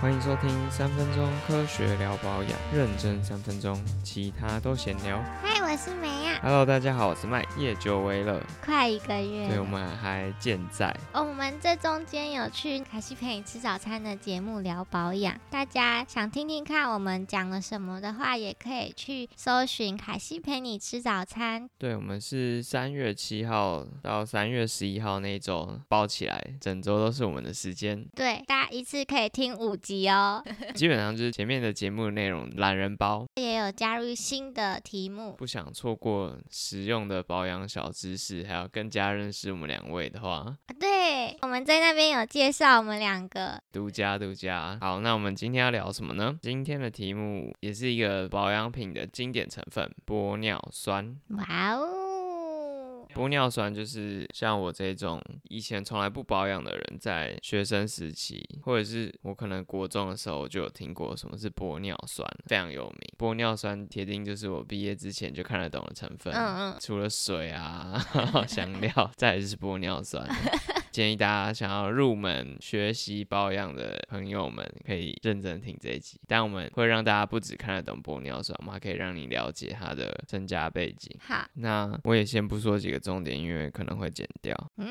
欢迎收听三分钟科学聊保养，认真三分钟，其他都闲聊。嗨，我是梅啊。Hello，大家好，我是麦，也久违了，快一个月对，我，们还健在。哦，我们这中间有去凯西陪你吃早餐的节目聊保养，大家想听听看我们讲了什么的话，也可以去搜寻凯西陪你吃早餐。对，我们是三月七号到三月十一号那一周包起来，整周都是我们的时间，对，大家一次可以听五集哦，基本上就是前面的节目内容懒人包。也有加入新的题目。不想错过实用的保养小知识，还要更加认识我们两位的话，啊对，我们在那边有介绍我们两个，独家独家。好，那我们今天要聊什么呢？今天的题目也是一个保养品的经典成分——玻尿酸。哇哦，玻尿酸就是像我这种以前从来不保养的人，在学生时期，或者是我可能国中的时候，我就有听过什么是玻尿酸，非常有名。玻尿酸铁定就是我毕业之前就看得懂的成分。嗯嗯，除了水啊、香料，再来就是玻尿酸。建议大家想要入门学习保养的朋友们，可以认真听这一集。但我们会让大家不只看得懂玻尿酸，我们还可以让你了解它的身家背景。好，那我也先不说几个重点，因为可能会剪掉，嗯，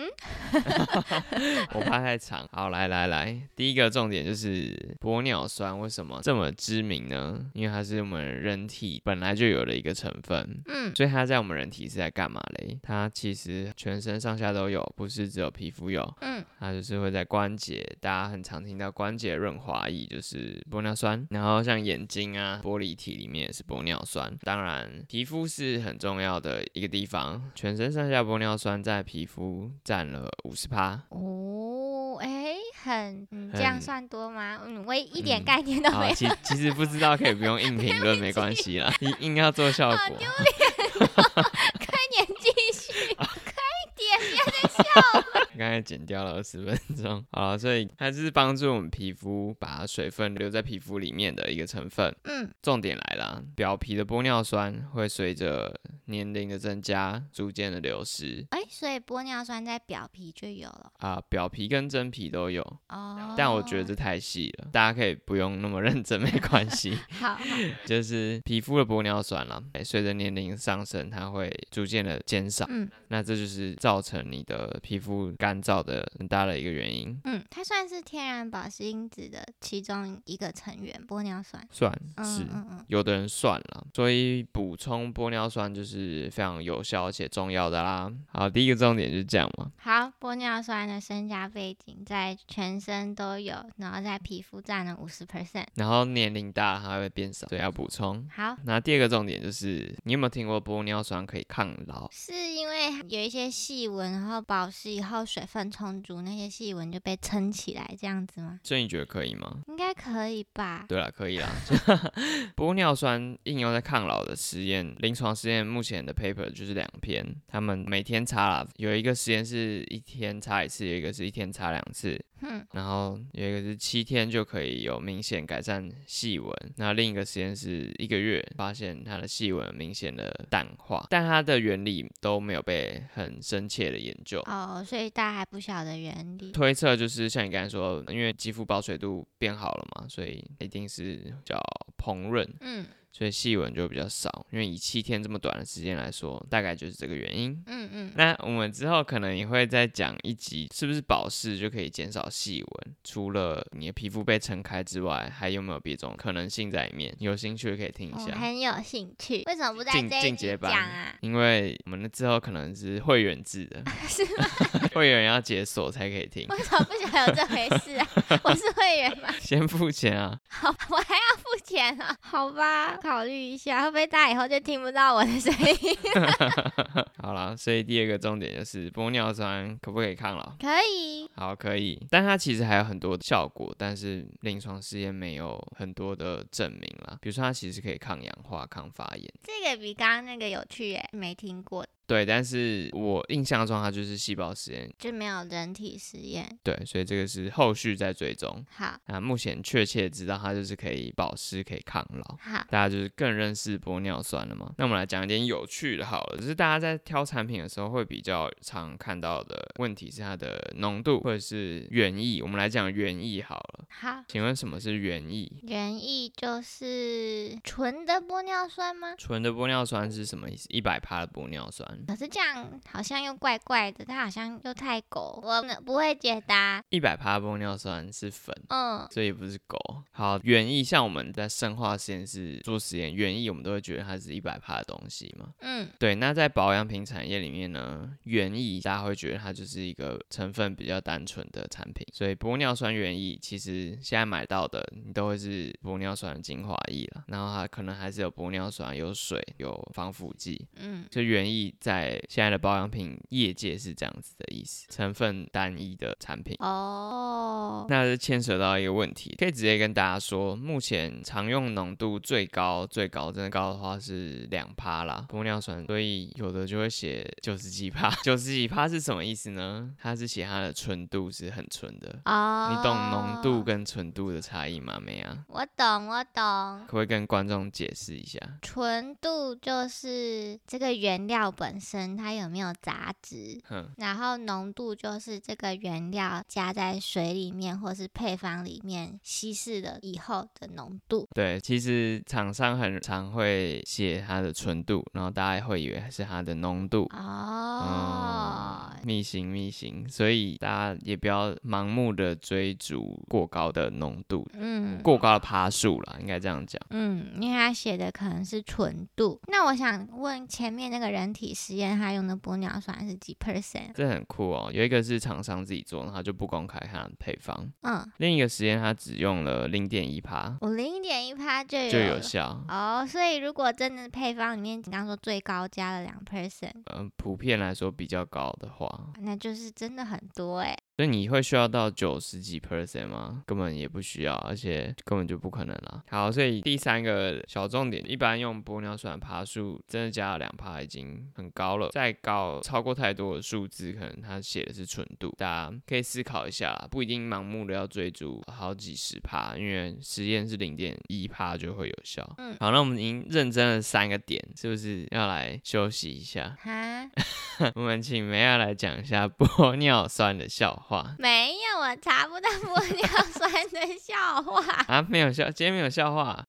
我怕太长。好，来来来，第一个重点就是玻尿酸为什么这么知名呢？因为它是我们人体本来就有的一个成分，嗯，所以它在我们人体是在干嘛嘞？它其实全身上下都有，不是只有皮肤有。嗯，它就是会在关节，大家很常听到关节润滑液就是玻尿酸，然后像眼睛啊、玻璃体里面也是玻尿酸。当然，皮肤是很重要的一个地方，全身上下玻尿酸在皮肤占了五十趴。哦，哎，很，嗯，这样算多吗？嗯，我一点嗯概念都没。其其实不知道可以不用硬 评论，没关系啦，硬硬要做效果。好丢脸 快点继续，快点，不要再笑了。刚才剪掉了二十分钟，好了，所以它是帮助我们皮肤把水分留在皮肤里面的一个成分。嗯，重点来了，表皮的玻尿酸会随着年龄的增加逐渐的流失哎，所以玻尿酸在表皮就有了啊，表皮跟真皮都有，哦。但我觉得这太细了，大家可以不用那么认真，没关系。好，好就是皮肤的玻尿酸啦，哎随着年龄上升，它会逐渐的减少，嗯那这就是造成你的皮肤干燥的很大的一个原因。嗯，它算是天然保湿因子的其中一个成员，玻尿酸。算嗯是。嗯嗯，有的人算了，所以补充玻尿酸就是非常有效而且重要的啦。好，第一个重点就是这样嘛。好，玻尿酸的身家背景在全身都有，然后在皮肤占了五十 percent。然后年龄大了它会变少，所以要补充。好，那第二个重点就是，你有没有听过玻尿酸可以抗老？是因为有一些细纹，然后保湿以后水分充足，那些细纹就被撑起来，这样子吗？所以你觉得可以吗？应该可以吧？对了，可以啦。玻尿酸应用在抗老的实验，临床实验目前的 paper 就是两篇，他们每天擦啦，有一个实验是一天擦一次，有一个是一天擦两次，哼，然后有一个是七天就可以有明显改善细纹，那另一个实验是一个月，发现它的细纹明显的淡化，但它的原理都没有被很深切的研究。哦，所以大家还不晓得原理。推测就是像你刚才说，因为肌肤保水度变好了嘛，所以一定是叫膨润，嗯所以细纹就比较少。因为以七天这么短的时间来说，大概就是这个原因。嗯嗯，那我们之后可能也会再讲一集，是不是保湿就可以减少细纹？除了你的皮肤被撑开之外，还有没有别种可能性在里面？有兴趣可以听一我下。很有兴趣。为什么不在进这版讲啊？因为我们之后可能是会员制的，是吗？会员要解锁才可以听，为什么不想有这回事啊？我是会员吗？先付钱啊。好，我钱啊？好吧，考虑一下，会不会大家以后就听不到我的声音？好啦，所以第二个重点就是玻尿酸可不可以抗老？可以，好，可以，但它其实还有很多的效果，但是临床试验没有很多的证明啦。比如说，它其实可以抗氧化、抗发炎。这个比刚刚那个有趣耶，没听过，对，但是我印象中它就是细胞实验，就没有人体实验。对，所以这个是后续在追踪。好，那目前确切知道它就是可以保湿、可以抗老。好，大家就是更认识玻尿酸了嘛？那我们来讲一点有趣的好了，就是大家在挑产品的时候会比较常看到的问题是它的浓度或者是原液。我们来讲原液好了，好，请问什么是原液？原液就是纯的玻尿酸吗？纯的玻尿酸是什么意思？一百帕的玻尿酸。可是这样好像又怪怪的，它好像又太狗，我呢不会解答。一百帕玻尿酸是粉，嗯，所以不是狗。好，原液像我们在生化实验室做实验，原液我们都会觉得它是一百帕的东西嘛。嗯，对，那在保养品产业里面呢，原液大家会觉得它就是一个成分比较单纯的产品，所以玻尿酸原液其实现在买到的你都会是玻尿酸的精华液了，然后它可能还是有玻尿酸、有水、有防腐剂。嗯，就原液在现在的保养品业界是这样子的意思，成分单一的产品。哦，那是牵扯到一个问题，可以直接跟大家说，目前常用浓度最高最高真的高的话是两趴啦，玻尿酸，所以有的就会写九十几趴，九十几趴是什么意思呢？它是写它的纯度是很纯的。哦，你懂浓度跟纯度的差异吗？没啊？我懂，我懂。可不可以跟观众解释一下？纯度就是这个原料本身它有没有杂质，哼，然后浓度就是这个原料加在水里面或是配方里面稀释了以后的浓度。对，其实厂商很常会写它的纯度，然后大家会以为是它的浓度。哦，密行密行，所以大家也不要盲目的追逐过高的浓度，嗯，过高的趴数啦，应该这样讲。嗯，因为它写的可能是纯度。那我想问前面那个人体实验，他用的玻尿酸是几 percent？这很酷哦，有一个是厂商自己做，然后就不公开他的配方；嗯，另一个实验他只用了零点一趴我零点一趴就有就有效。哦，所以如果真的配方里面你刚说最高加了两 percent，嗯、普遍来说比较高的话，那就是真的很多哎。所以你会需要到九十几 percent 吗？根本也不需要，而且根本就不可能啦。好，所以第三个小重点，一般用玻尿酸的趴数真的加了两趴已经很高了，再高超过太多的数字，可能它写的是纯度，大家可以思考一下啦，不一定盲目的要追逐好几十趴，因为实验是零点一趴就会有效。嗯好，那我们已经认真了三个点，是不是要来休息一下？哈，我们请梅亚来讲一下玻尿酸的笑话。没有，我查不到玻尿酸的笑话，啊，没有笑，今天没有笑话，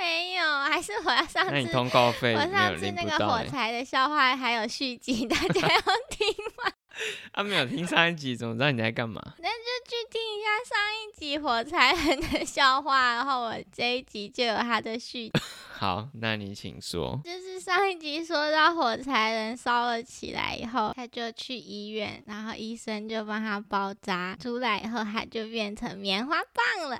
没有，还是我要上次。那你通告费我上次那个火柴的笑话还有续集，大家要 听吗？啊，没有听上一集，怎么知道你在干嘛？那就去听一下上一集火柴人的笑话，然后我这一集就有他的续集。好，那你请说。就是上一集说到火柴人烧了起来以后，他就去医院，然后医生就帮他包扎，出来以后他就变成棉花棒了，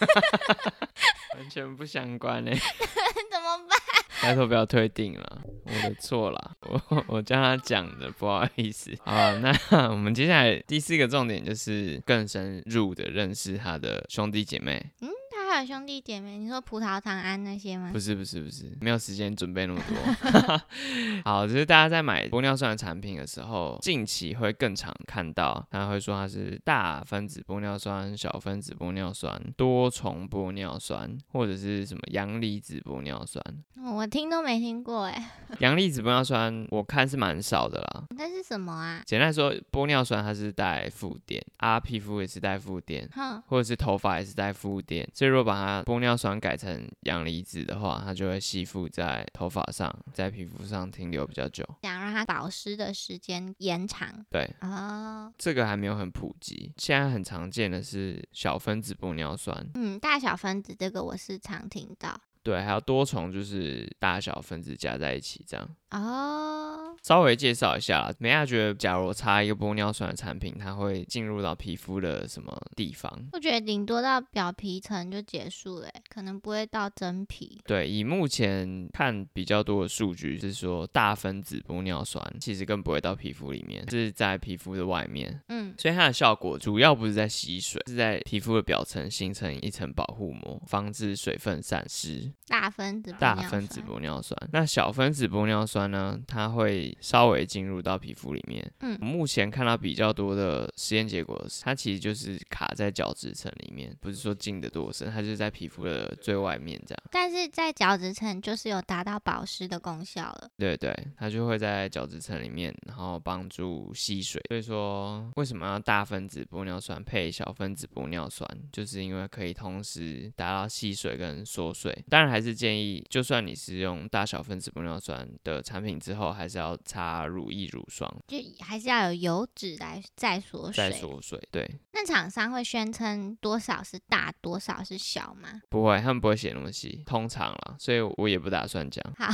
完全不相关呢，怎么办？拜托不要退订了，我的错了，我我叫他讲的，不好意思。好，那我们接下来第四个重点就是更深入的认识他的兄弟姐妹。嗯，他还有兄弟姐妹，你说葡萄糖胺那些吗不？是不是不是，没有时间准备那么多。好，就是大家在买玻尿酸的产品的时候，近期会更常看到，他会说它是大分子玻尿酸、小分子玻尿酸、多重玻尿酸，或者是什么阳离子玻尿酸。哦我听都没听过哎，阳离子玻尿酸我看是蛮少的啦。那是什么啊？简单来说，玻尿酸它是带负电，啊，皮肤也是带负电。哼，或者是头发也是带负电，所以如果把它玻尿酸改成阳离子的话，它就会吸附在头发上，在皮肤上停留比较久。想让它保湿的时间延长对，哦。这个还没有很普及，现在很常见的是小分子玻尿酸，嗯，大小分子这个我是常听到对，还有多重就是大小分子加在一起这样。哦。稍微介绍一下啦，美亚觉得，假如我擦一个玻尿酸的产品，它会进入到皮肤的什么地方？我觉得顶多到表皮层就结束了欸，可能不会到真皮。对，以目前看比较多的数据是说，大分子玻尿酸其实更不会到皮肤里面，是在皮肤的外面，嗯，所以它的效果主要不是在吸水，是在皮肤的表层形成一层保护膜，防止水分散失。大分子玻大分子玻尿酸。那小分子玻尿酸呢，它会稍微进入到皮肤里面。嗯目前看到比较多的实验结果，它其实就是卡在角质层里面，不是说进的多深，它就是在皮肤的最外面这样。但是在角质层就是有达到保湿的功效了。对对，它就会在角质层里面，然后帮助吸水。所以说，为什么要大分子玻尿酸配小分子玻尿酸，就是因为可以同时达到吸水跟缩水。当然，还是建议，就算你是用大小分子玻尿酸的产品之后，还是要擦乳液、乳霜就还是要有油脂来再锁再水。缩水。对，那厂商会宣称多少是大，多少是小吗？不会，他们不会写那么细，通常啦，所以我也不打算讲。好，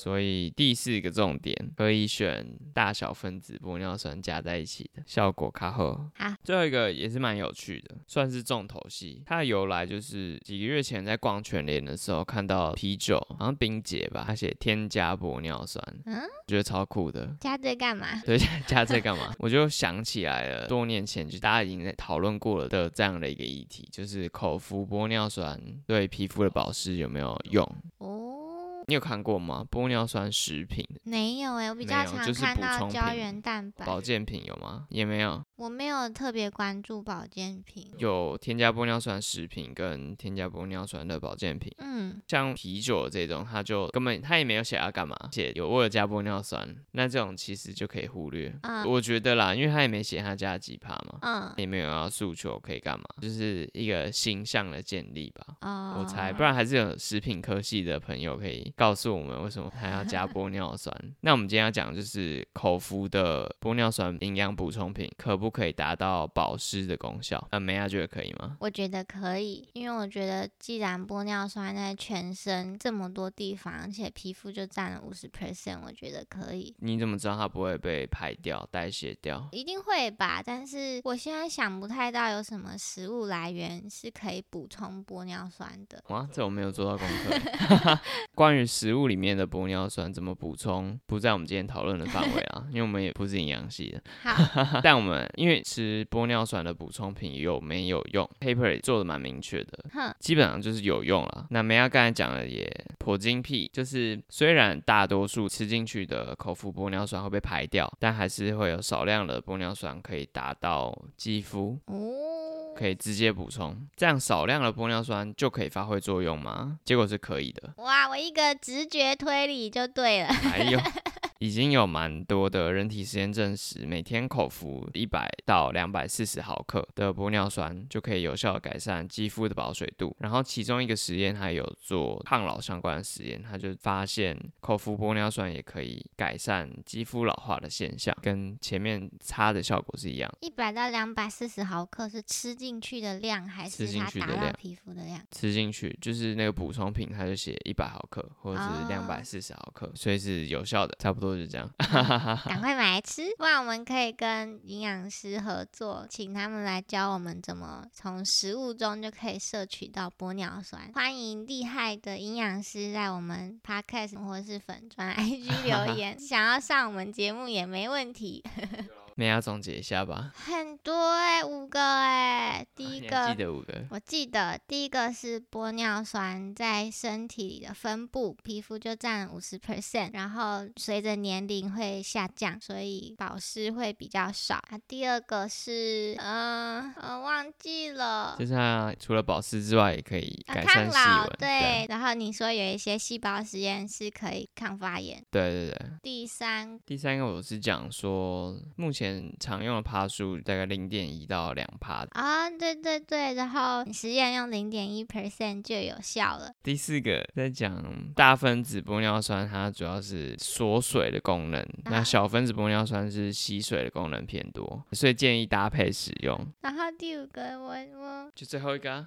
所以第四个重点可以选大小分子玻尿酸加在一起的，效果卡好。好，最后一个也是蛮有趣的，算是重头戏。它的由来就是几个月前在逛全联的时候看到啤酒，好像冰姐吧，它写添加玻尿酸，嗯，觉得超酷的。加这干嘛？对，加这干嘛？我就想起来了，多年前就大家已经在讨论过了的这样的一个议题，就是口服玻尿酸对皮肤的保湿有没有用？哦，你有看过吗？玻尿酸食品、没有哎、我比较常看到胶原蛋白，保健品有吗？也没有。我没有特别关注保健品。有添加玻尿酸食品跟添加玻尿酸的保健品，嗯，像啤酒这种，它就根本它也没有写要干嘛，写有为了加玻尿酸，那这种其实就可以忽略。嗯我觉得啦，因为它也没写它加几帕嘛，嗯，也没有要诉求可以干嘛，就是一个形象的建立吧。哦，我猜，不然还是有食品科系的朋友可以告诉我们为什么还要加 玻尿酸。那我们今天要讲就是口服的玻尿酸营养补充品，可不可以达到保湿的功效？那，梅亚觉得可以吗？我觉得可以，因为我觉得既然玻尿酸在全身这么多地方，而且皮肤就占了五十 percent，我觉得可以。你怎么知道它不会被排掉、代谢掉？一定会吧，但是我现在想不太到有什么食物来源是可以补充玻尿酸的。哇，这我没有做到功课。关于食物里面的玻尿酸怎么补充，不在我们今天讨论的范围啊，因为我们也不是营养系的。好，但我们因为吃玻尿酸的补充品有没有用，paper 也做的蛮明确的，基本上就是有用了。那梅亚刚才讲的也颇精辟，就是虽然大多数吃进去的口服玻尿酸会被排掉，但还是会有少量的玻尿酸可以达到肌肤。哦，可以直接补充，这样少量的玻尿酸就可以发挥作用吗？结果是可以的。哇，我一个直觉推理就对了。还有，已经有蛮多的人体实验证实，每天口服一百到两百四十毫克的玻尿酸就可以有效地改善肌肤的保水度。然后其中一个实验还有做抗老相关的实验，他就发现口服玻尿酸也可以改善肌肤老化的现象，跟前面擦的效果是一样。一百到两百四十毫克是吃进去的量，还是打到皮肤的量？吃进去就是那个补充品，它就写一百毫克或者是哦两百四十毫克，所以是有效的，差不多就这样。赶快买来吃，不然我们可以跟营养师合作，请他们来教我们怎么从食物中就可以摄取到玻尿酸。欢迎厉害的营养师在我们 podcast 或是粉专 IG 留言，想要上我们节目也没问题。梅亚总结一下吧。很多哎、五个哎、第一个记得五个？我记得第一个是玻尿酸在身体里的分布，皮肤就占五十 percent，然后随着年龄会下降，所以保湿会比较少。啊，第二个是，嗯、呃，忘记了。就是它除了保湿之外，也可以抗善细老纹。对，然后你说有一些细胞实验是可以抗发炎。对对对。第三，第三个我是讲说，目前常用的帕数大概零点一到两帕。啊，对对对，然后你实验用零点一 percent 就有效了。第四个在讲大分子玻尿酸，它主要是锁水的功能，那啊小分子玻尿酸是吸水的功能偏多，所以建议搭配使用。然后第五个我我就最后一个、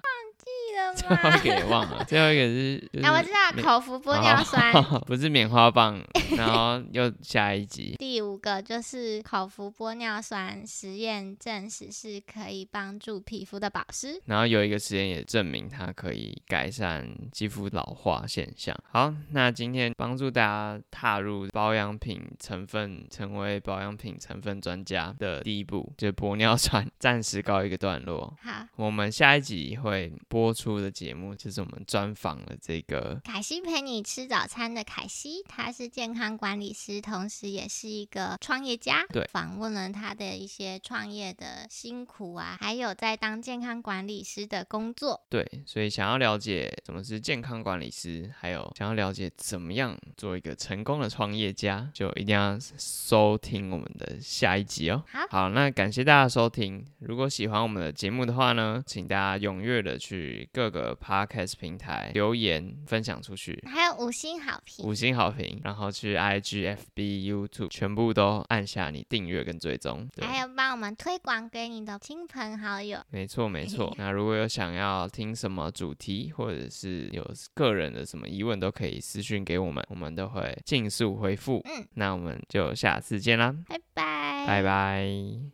最后？一个也忘了，最后一个是，就是啊，我知道口服玻尿酸。哦 不是棉花棒，然后又下一集。第五个就是口服玻尿酸，实验证实是可以帮助皮肤的保湿。然后有一个实验也证明它可以改善肌肤老化现象。好，那今天帮助大家踏入保养品成分，成为保养品成分专家的第一步，就是玻尿酸，暂时告一个段落。好，我们下一集会播出的节目，就是我们专访了这个凯西陪你吃早餐的凯西，他是健康管理师，同时也是一个创业家。对，访问了他的一些创业的辛苦啊，还有在当健康管理师的工作。对，所以想要了解什么是健康管理师，还有想要了解怎么样做一个成功的创业家，就一定要收听我们的下一集哦。好，好，那感谢大家收听。如果喜欢我们的节目的话呢，请大家踊跃的去各个 podcast 平台留言分享出去，还有五星好评，五星好评，然后去 IG、FB、YouTube 全部都按下你订阅跟追踪。对，还有帮我们推广给你的亲朋好友。没错没错。那如果有想要听什么主题，或者是有个人的什么疑问，都可以私讯给我们，我们都会尽速回复。嗯，那我们就下次见啦，拜拜，拜拜。